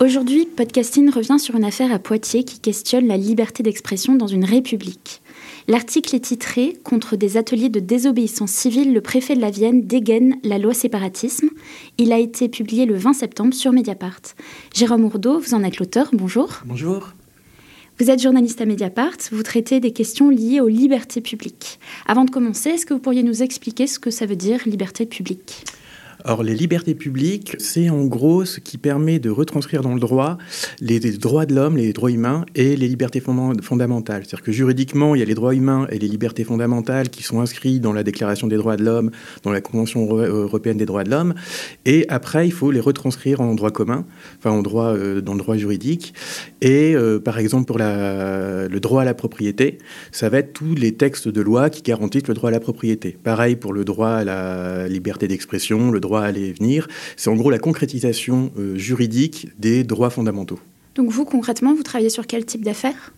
Aujourd'hui, Podcasting revient sur une affaire à Poitiers qui questionne la liberté d'expression dans une république. L'article est titré Contre des ateliers de désobéissance civile, le préfet de la Vienne dégaine la loi séparatisme. Il a été publié le 20 septembre sur Mediapart. Jérôme Ourdeau, vous en êtes l'auteur, bonjour. Bonjour. Vous êtes journaliste à Mediapart, vous traitez des questions liées aux libertés publiques. Avant de commencer, est-ce que vous pourriez nous expliquer ce que ça veut dire liberté publique? Alors les libertés publiques, c'est en gros ce qui permet de retranscrire dans le droit les, droits de l'homme, les droits humains et les libertés fondamentales. C'est-à-dire que juridiquement, il y a les droits humains et les libertés fondamentales qui sont inscrits dans la Déclaration des droits de l'homme, dans la Convention européenne des droits de l'homme, et après il faut les retranscrire en droit commun, enfin en droit euh, dans le droit juridique. Et euh, par exemple pour le droit à la propriété, ça va être tous les textes de loi qui garantissent le droit à la propriété. Pareil pour le droit à la liberté d'expression, le droit droit à aller et venir. C'est en gros la concrétisation euh, juridique des droits fondamentaux. Donc vous, concrètement, vous travaillez sur quel type d'affaires?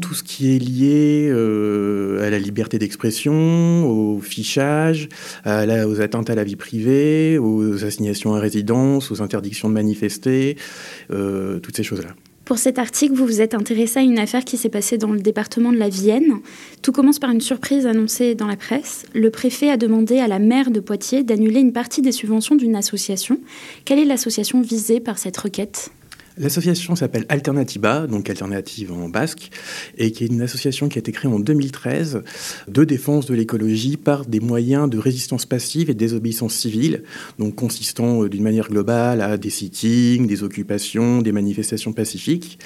Tout ce qui est lié euh, à la liberté d'expression, au fichage, à aux atteintes à la vie privée, aux assignations à résidence, aux interdictions de manifester, euh, toutes ces choses-là. Pour cet article, vous vous êtes intéressé à une affaire qui s'est passée dans le département de la Vienne. Tout commence par une surprise annoncée dans la presse. Le préfet a demandé à la maire de Poitiers d'annuler une partie des subventions d'une association. Quelle est l'association visée par cette requête? L'association s'appelle Alternatiba, donc alternative en basque, et qui est une association qui a été créée en 2013 de défense de l'écologie par des moyens de résistance passive et de désobéissance civile, donc consistant euh, d'une manière globale à des sittings, des occupations, des manifestations pacifiques.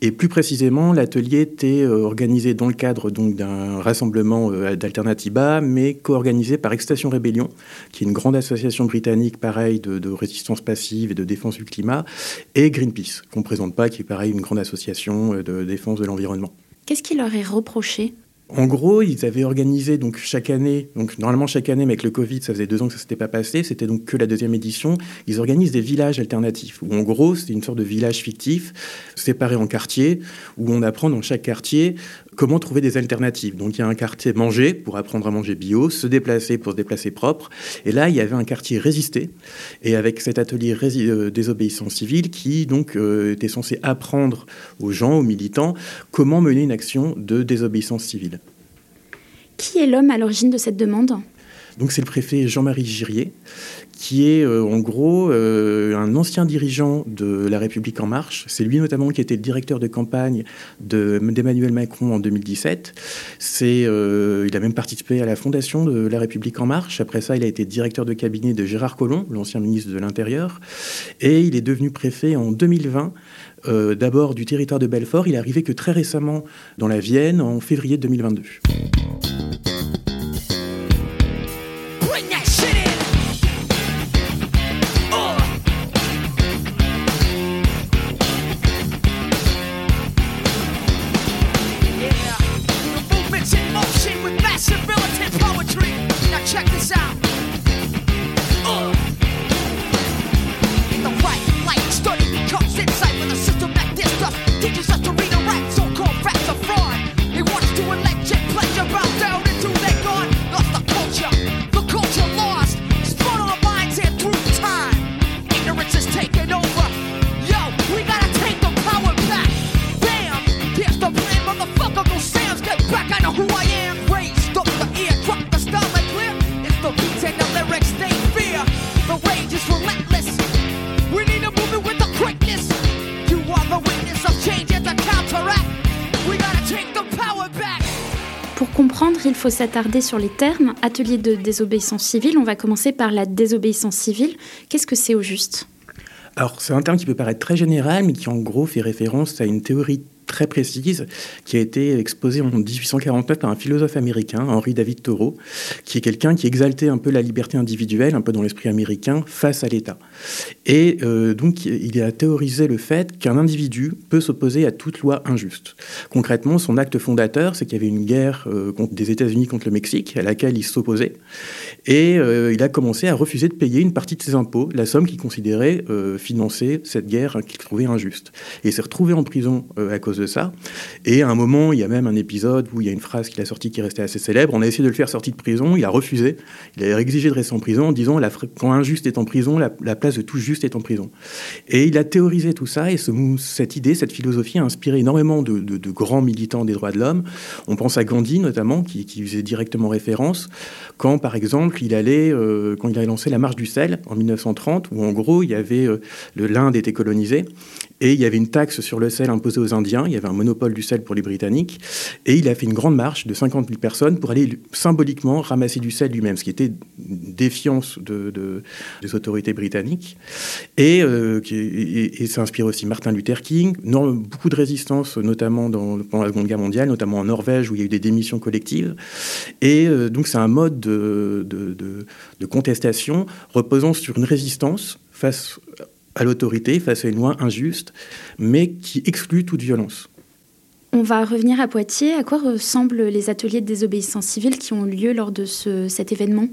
Et plus précisément, l'atelier était euh, organisé dans le cadre d'un rassemblement euh, d'Alternatiba, mais co-organisé par Extinction Rébellion, qui est une grande association britannique pareil de, de résistance passive et de défense du climat, et Greenpeace qu'on ne présente pas, qui est pareil une grande association euh, de défense de l'environnement. Qu'est-ce qui leur est reproché? En gros, ils avaient organisé donc chaque année, donc normalement chaque année, mais avec le Covid, ça faisait deux ans que ça s'était pas passé, c'était donc que la deuxième édition. Ils organisent des villages alternatifs où en gros c'est une sorte de village fictif séparé en quartiers où on apprend dans chaque quartier comment trouver des alternatives. Donc il y a un quartier manger pour apprendre à manger bio, se déplacer pour se déplacer propre. Et là, il y avait un quartier résister. Et avec cet atelier euh, désobéissance civile qui donc euh, était censé apprendre aux gens, aux militants, comment mener une action de désobéissance civile. Qui est l'homme à l'origine de cette demande? Donc c'est le préfet Jean-Marie Girier, qui est euh, en gros euh, un ancien dirigeant de La République en marche. C'est lui notamment qui était le directeur de campagne d'Emmanuel Macron en 2017. C'est, euh, il a même participé à la fondation de La République en marche. Après ça, il a été directeur de cabinet de Gérard Collomb, l'ancien ministre de l'Intérieur. Et il est devenu préfet en 2020. d'abord du territoire de Belfort. Il est arrivé que très récemment dans la Vienne en février 2022. Pour faut s'attarder sur les termes. Atelier de désobéissance civile, on va commencer par la désobéissance civile. Qu'est-ce que c'est au juste? Alors, c'est un terme qui peut paraître très général, mais qui en gros fait référence à une théorie très précise qui a été exposée en 1849 par un philosophe américain, Henry David Thoreau, qui est quelqu'un qui exaltait un peu la liberté individuelle, un peu dans l'esprit américain, face à l'État. Et euh, donc, il a théorisé le fait qu'un individu peut s'opposer à toute loi injuste. Concrètement, son acte fondateur, c'est qu'il y avait une guerre euh, des États-Unis contre le Mexique, à laquelle il s'opposait. Et euh, il a commencé à refuser de payer une partie de ses impôts, la somme qu'il considérait financer cette guerre qu'il trouvait injuste. Et il s'est retrouvé en prison à cause de ça. Et à un moment, il y a même un épisode où il y a une phrase qu'il a sortie qui restait assez célèbre. On a essayé de le faire sortir de prison, il a refusé. Il a exigé de rester en prison en disant la, quand un juste est en prison, la, place de tout juste est en prison. Et il a théorisé tout ça et ce, cette idée, cette philosophie a inspiré énormément de, grands militants des droits de l'homme. On pense à Gandhi notamment, qui, faisait directement référence quand, par exemple, il allait, euh, quand il a lancé la marche du sel en 1930, où en gros, il y avait euh, l'Inde était colonisée et il y avait une taxe sur le sel imposée aux Indiens, il y avait un monopole du sel pour les Britanniques, et il a fait une grande marche de 50 000 personnes pour aller symboliquement ramasser du sel lui-même, ce qui était une défiance de, des autorités britanniques. Et, euh, ça inspire aussi Martin Luther King, beaucoup de résistance, notamment dans, pendant la Seconde Guerre mondiale, notamment en Norvège, où il y a eu des démissions collectives. Et euh, donc c'est un mode de, de contestation reposant sur une résistance face à l'autorité face à une loi injuste, mais qui exclut toute violence. On va revenir à Poitiers. À quoi ressemblent les ateliers de désobéissance civile qui ont lieu lors de cet événement?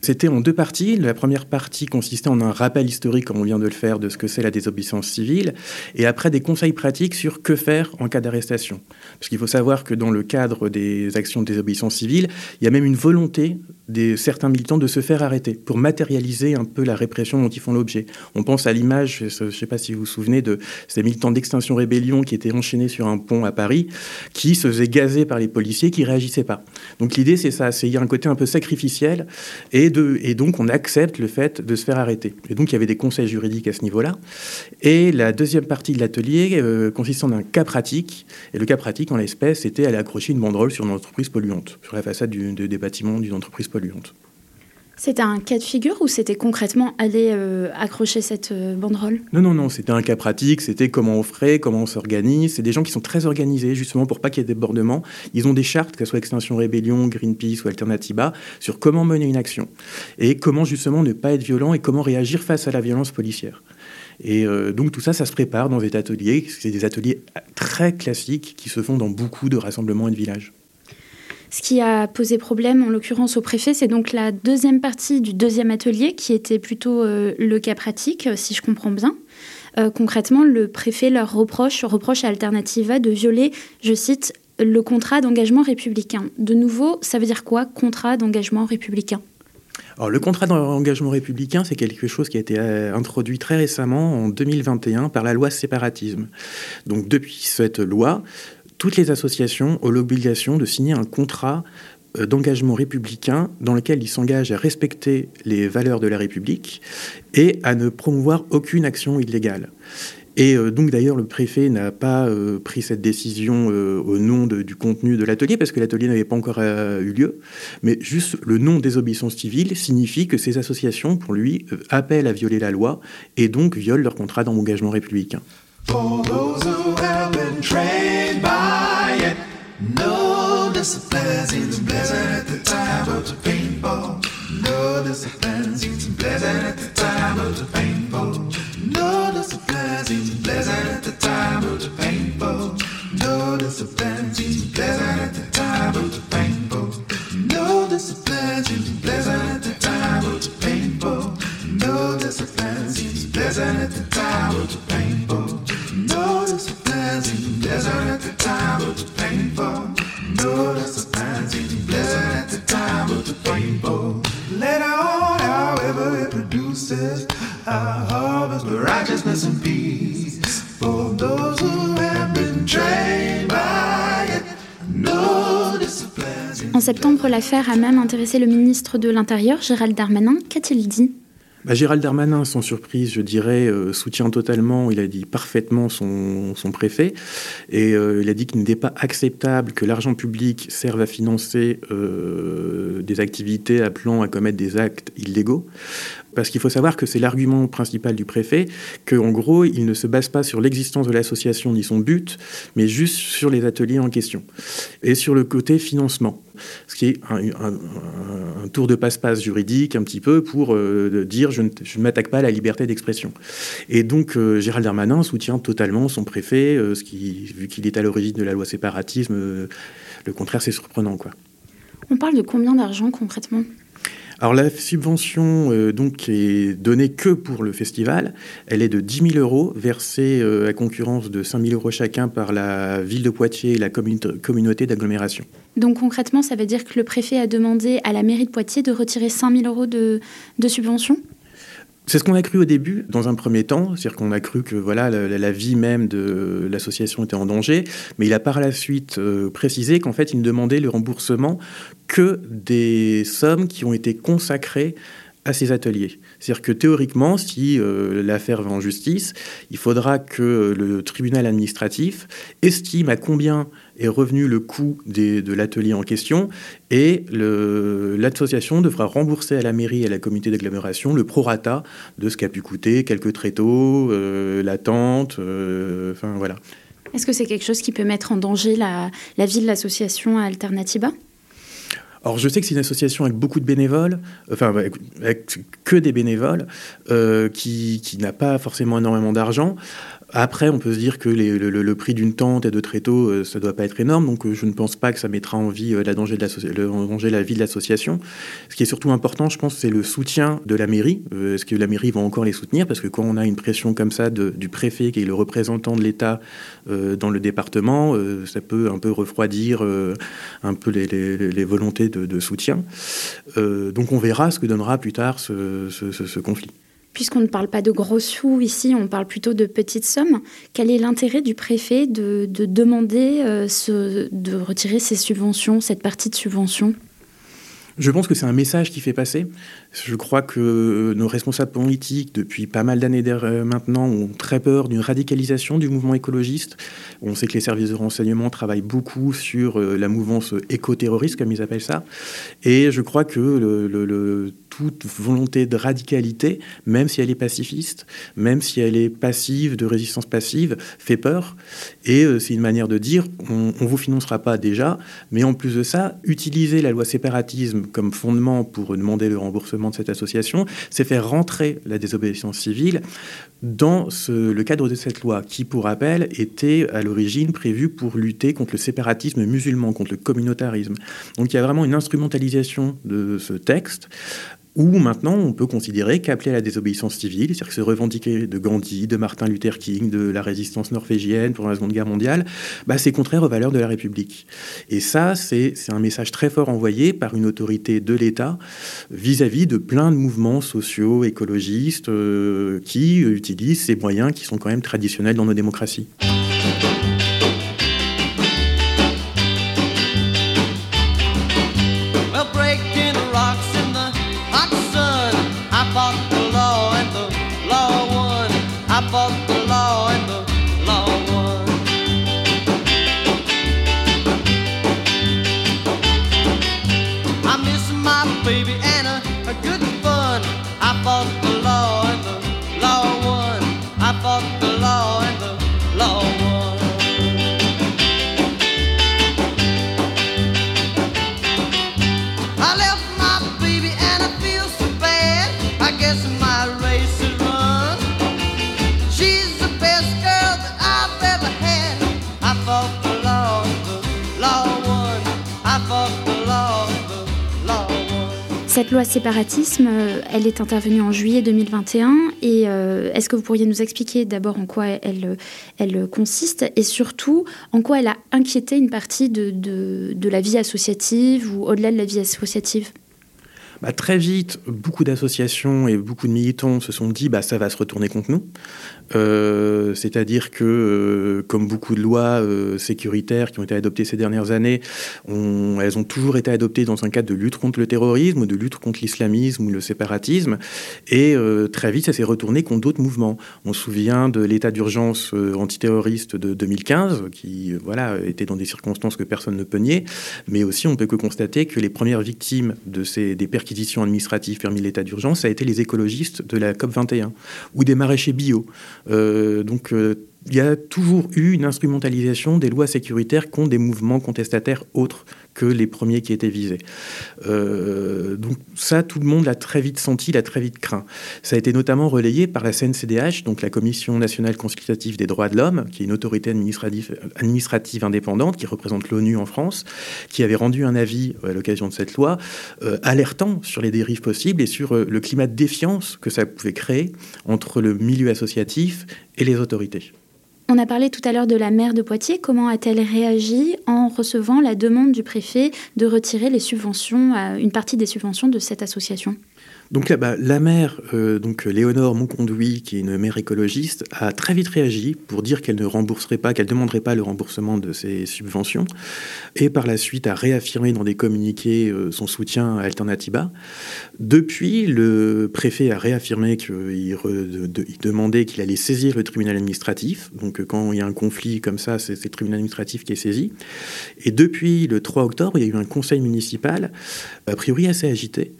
C'était en deux parties. La première partie consistait en un rappel historique, comme on vient de le faire, de ce que c'est la désobéissance civile, et après des conseils pratiques sur que faire en cas d'arrestation. Parce qu'il faut savoir que dans le cadre des actions de désobéissance civile, il y a même une volonté de certains militants de se faire arrêter pour matérialiser un peu la répression dont ils font l'objet. On pense à l'image, je ne sais pas si vous vous souvenez, de ces militants d'Extinction Rébellion qui étaient enchaînés sur un pont à Paris, qui se faisaient gazer par les policiers qui réagissaient pas. Donc l'idée, c'est ça, c'est y a un côté un peu sacrificiel et et, donc on accepte le fait de se faire arrêter. Et donc il y avait des conseils juridiques à ce niveau-là. Et la deuxième partie de l'atelier euh, consistait en un cas pratique. Et le cas pratique, en l'espèce, c'était aller accrocher une banderole sur une entreprise polluante, sur la façade des bâtiments d'une entreprise polluante. C'était un cas de figure ou c'était concrètement aller euh, accrocher cette euh, banderole? Non, non, non, c'était un cas pratique, c'était comment on ferait, comment on s'organise. C'est des gens qui sont très organisés justement pour pas qu'il y ait débordement. Ils ont des chartes, que ce soit Extinction Rébellion, Greenpeace ou Alternativa, sur comment mener une action et comment justement ne pas être violent et comment réagir face à la violence policière. Et euh, donc tout ça, ça se prépare dans des ateliers. C'est des ateliers très classiques qui se font dans beaucoup de rassemblements et de villages. Ce qui a posé problème, en l'occurrence au préfet, c'est donc la deuxième partie du deuxième atelier, qui était plutôt euh, le cas pratique, euh, si je comprends bien. Euh, concrètement, le préfet leur reproche, reproche à Alternativa de violer, je cite, le contrat d'engagement républicain. De nouveau, ça veut dire quoi, contrat d'engagement républicain? Alors, le contrat d'engagement républicain, c'est quelque chose qui a été introduit très récemment, en 2021, par la loi séparatisme. Donc, depuis cette loi, toutes les associations ont l'obligation de signer un contrat euh, d'engagement républicain dans lequel ils s'engagent à respecter les valeurs de la République et à ne promouvoir aucune action illégale. Et euh, donc d'ailleurs, le préfet n'a pas euh, pris cette décision au nom du contenu de l'atelier, parce que l'atelier n'avait pas encore eu lieu, mais juste le nom désobéissance civile signifie que ces associations, pour lui, appellent à violer la loi et donc violent leur contrat d'engagement républicain. No discipline seems pleasant at the time of the paintball. No discipline seems pleasant at the time of the paintball. No discipline seems pleasant at the time of the paintball. No discipline seems pleasant at the time septembre, l'affaire a même intéressé le ministre de l'Intérieur, Gérald Darmanin. Qu'a-t-il dit? Bah, Gérald Darmanin, sans surprise, je dirais, euh, soutient totalement, il a dit parfaitement son, préfet, et euh, il a dit qu'il n'était pas acceptable que l'argent public serve à financer euh, des activités appelant à commettre des actes illégaux. Parce qu'il faut savoir que c'est l'argument principal du préfet, qu'en gros, il ne se base pas sur l'existence de l'association ni son but, mais juste sur les ateliers en question. Et sur le côté financement. Ce qui est un, tour de passe-passe juridique un petit peu pour euh, dire je ne, m'attaque pas à la liberté d'expression. Et donc euh, Gérald Darmanin soutient totalement son préfet, euh, vu qu'il est à l'origine de la loi séparatisme, le contraire c'est surprenant. Quoi. On parle de combien d'argent concrètement? Alors la subvention euh, donc qui est donnée que pour le festival, elle est de 10 000 euros, versée euh, à concurrence de 5 000 euros chacun par la ville de Poitiers et la communauté d'agglomération. Donc concrètement, ça veut dire que le préfet a demandé à la mairie de Poitiers de retirer 5 000 euros de, de subvention? C'est ce qu'on a cru au début, dans un premier temps, c'est-à-dire qu'on a cru que voilà la, vie même de l'association était en danger, mais il a par la suite euh, précisé qu'en fait il ne demandait le remboursement que des sommes qui ont été consacrées à ces ateliers. C'est-à-dire que théoriquement, si euh, l'affaire va en justice, il faudra que le tribunal administratif estime à combien est revenu le coût de l'atelier en question et l'association devra rembourser à la mairie et à la communauté d'agglomération le prorata de ce qu'a pu coûter quelques tréteaux, euh, la tente, euh, enfin voilà. Est-ce que c'est quelque chose qui peut mettre en danger la, vie de l'association Alternativa? Alors je sais que c'est une association avec beaucoup de bénévoles, enfin avec, que des bénévoles, euh, qui n'a pas forcément énormément d'argent. Après, on peut se dire que le, prix d'une tente et de tréteaux, euh, ça ne doit pas être énorme, donc euh, je ne pense pas que ça mettra en, vie, euh, la, danger de danger la vie de l'association. Ce qui est surtout important, je pense, c'est le soutien de la mairie. Est-ce que la mairie va encore les soutenir? Parce que quand on a une pression comme ça du préfet, qui est le représentant de l'État dans le département, ça peut un peu refroidir un peu les, volontés de, soutien. donc on verra ce que donnera plus tard ce conflit puisqu'on ne parle pas de gros sous ici, on parle plutôt de petites sommes, quel est l'intérêt du préfet de, demander euh, de retirer ces subventions, cette partie de subvention je pense que c'est un message qui fait passer. Je crois que nos responsables politiques, depuis pas mal d'années maintenant, ont très peur d'une radicalisation du mouvement écologiste. On sait que les services de renseignement travaillent beaucoup sur euh, la mouvance éco-terroriste, comme ils appellent ça. Et je crois que toute volonté de radicalité, même si elle est pacifiste, même si elle est passive, de résistance passive, fait peur. Et euh, c'est une manière de dire on ne vous financera pas déjà, mais en plus de ça, utiliser la loi séparatisme comme fondement pour demander le remboursement de cette association, c'est faire rentrer la désobéissance civile dans le cadre de cette loi, qui, pour rappel, était à l'origine prévue pour lutter contre le séparatisme musulman, contre le communautarisme. Donc il y a vraiment une instrumentalisation de ce texte ou maintenant on peut considérer qu'appeler à la désobéissance civile, c'est-à-dire se revendiquer de Gandhi, de Martin Luther King, de la résistance norvégienne pendant la Seconde Guerre mondiale, bah, c'est contraire aux valeurs de la République. Et ça, c'est un message très fort envoyé par une autorité de l'État vis-à-vis de plein de mouvements sociaux, écologistes, euh, qui utilisent ces moyens qui sont quand même traditionnels dans nos démocraties. Cette loi séparatisme, euh, elle est intervenue en juillet 2021. Et euh, est-ce que vous pourriez nous expliquer d'abord en quoi elle, elle consiste et surtout en quoi elle a inquiété une partie de, de, la vie associative ou au-delà de la vie associative? Bah, très vite, beaucoup d'associations et beaucoup de militants se sont dit bah, ça va se retourner contre nous. Euh, c'est-à-dire que, euh, comme beaucoup de lois euh, sécuritaires qui ont été adoptées ces dernières années, elles ont toujours été adoptées dans un cadre de lutte contre le terrorisme, de lutte contre l'islamisme ou le séparatisme. Et très vite, ça s'est retourné contre d'autres mouvements. On se souvient de l'état d'urgence antiterroriste de 2015, qui voilà, était dans des circonstances que personne ne peut nier. Mais aussi, on peut que constater que les premières victimes de ces, des perquisitions administratives permis l'état d'urgence, ça a été les écologistes de la COP 21 ou des maraîchers bio. Donc il y a toujours eu une instrumentalisation des lois sécuritaires contre des mouvements contestataires autres que les premiers qui étaient visés. Euh, donc ça, tout le monde l'a très vite senti, l'a très vite craint. Ça a été notamment relayé par la CNCDH, donc la Commission nationale consultative des droits de l'homme, qui est une autorité administrative, indépendante qui représente l'ONU en France, qui avait rendu un avis à l'occasion de cette loi, euh, alertant sur les dérives possibles et sur euh, le climat de défiance que ça pouvait créer entre le milieu associatif et les autorités. On a parlé tout à l'heure de la maire de Poitiers. Comment a-t-elle réagi en recevant la demande du préfet de retirer une partie des subventions de cette association? Donc là, la mère, euh, donc Léonore Monconduit, qui est une mère écologiste, a très vite réagi pour dire qu'elle ne rembourserait pas, qu'elle demanderait pas le remboursement de ces subventions, et par la suite a réaffirmé dans des communiqués euh, son soutien à Alternatiba. Depuis, le préfet a réaffirmé qu'il demandait qu'il allait saisir le tribunal administratif. Donc quand il y a un conflit comme ça, c'est le tribunal administratif qui est saisi. Et depuis le 3 octobre, il y a eu un conseil municipal, a priori assez agité,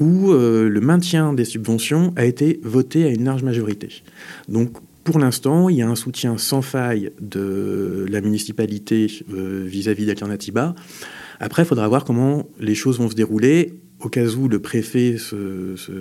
où euh, le maintien des subventions a été voté à une large majorité. Donc pour l'instant, il y a un soutien sans faille de la municipalité euh, vis-à-vis d'Alternativa. Après, il faudra voir comment les choses vont se dérouler au cas où le préfet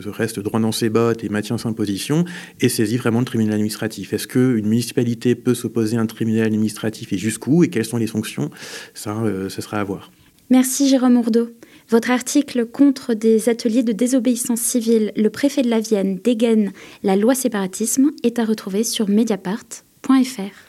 reste droit dans ses bottes et maintient sa position et saisit vraiment le tribunal administratif. Est-ce qu'une municipalité peut s'opposer à un tribunal administratif et jusqu'où et quelles sont les sanctions? Ça, euh, sera à voir. Merci Jérôme Ourdeau. Votre article contre des ateliers de désobéissance civile, le préfet de la Vienne dégaine la loi séparatisme, est à retrouver sur mediapart.fr.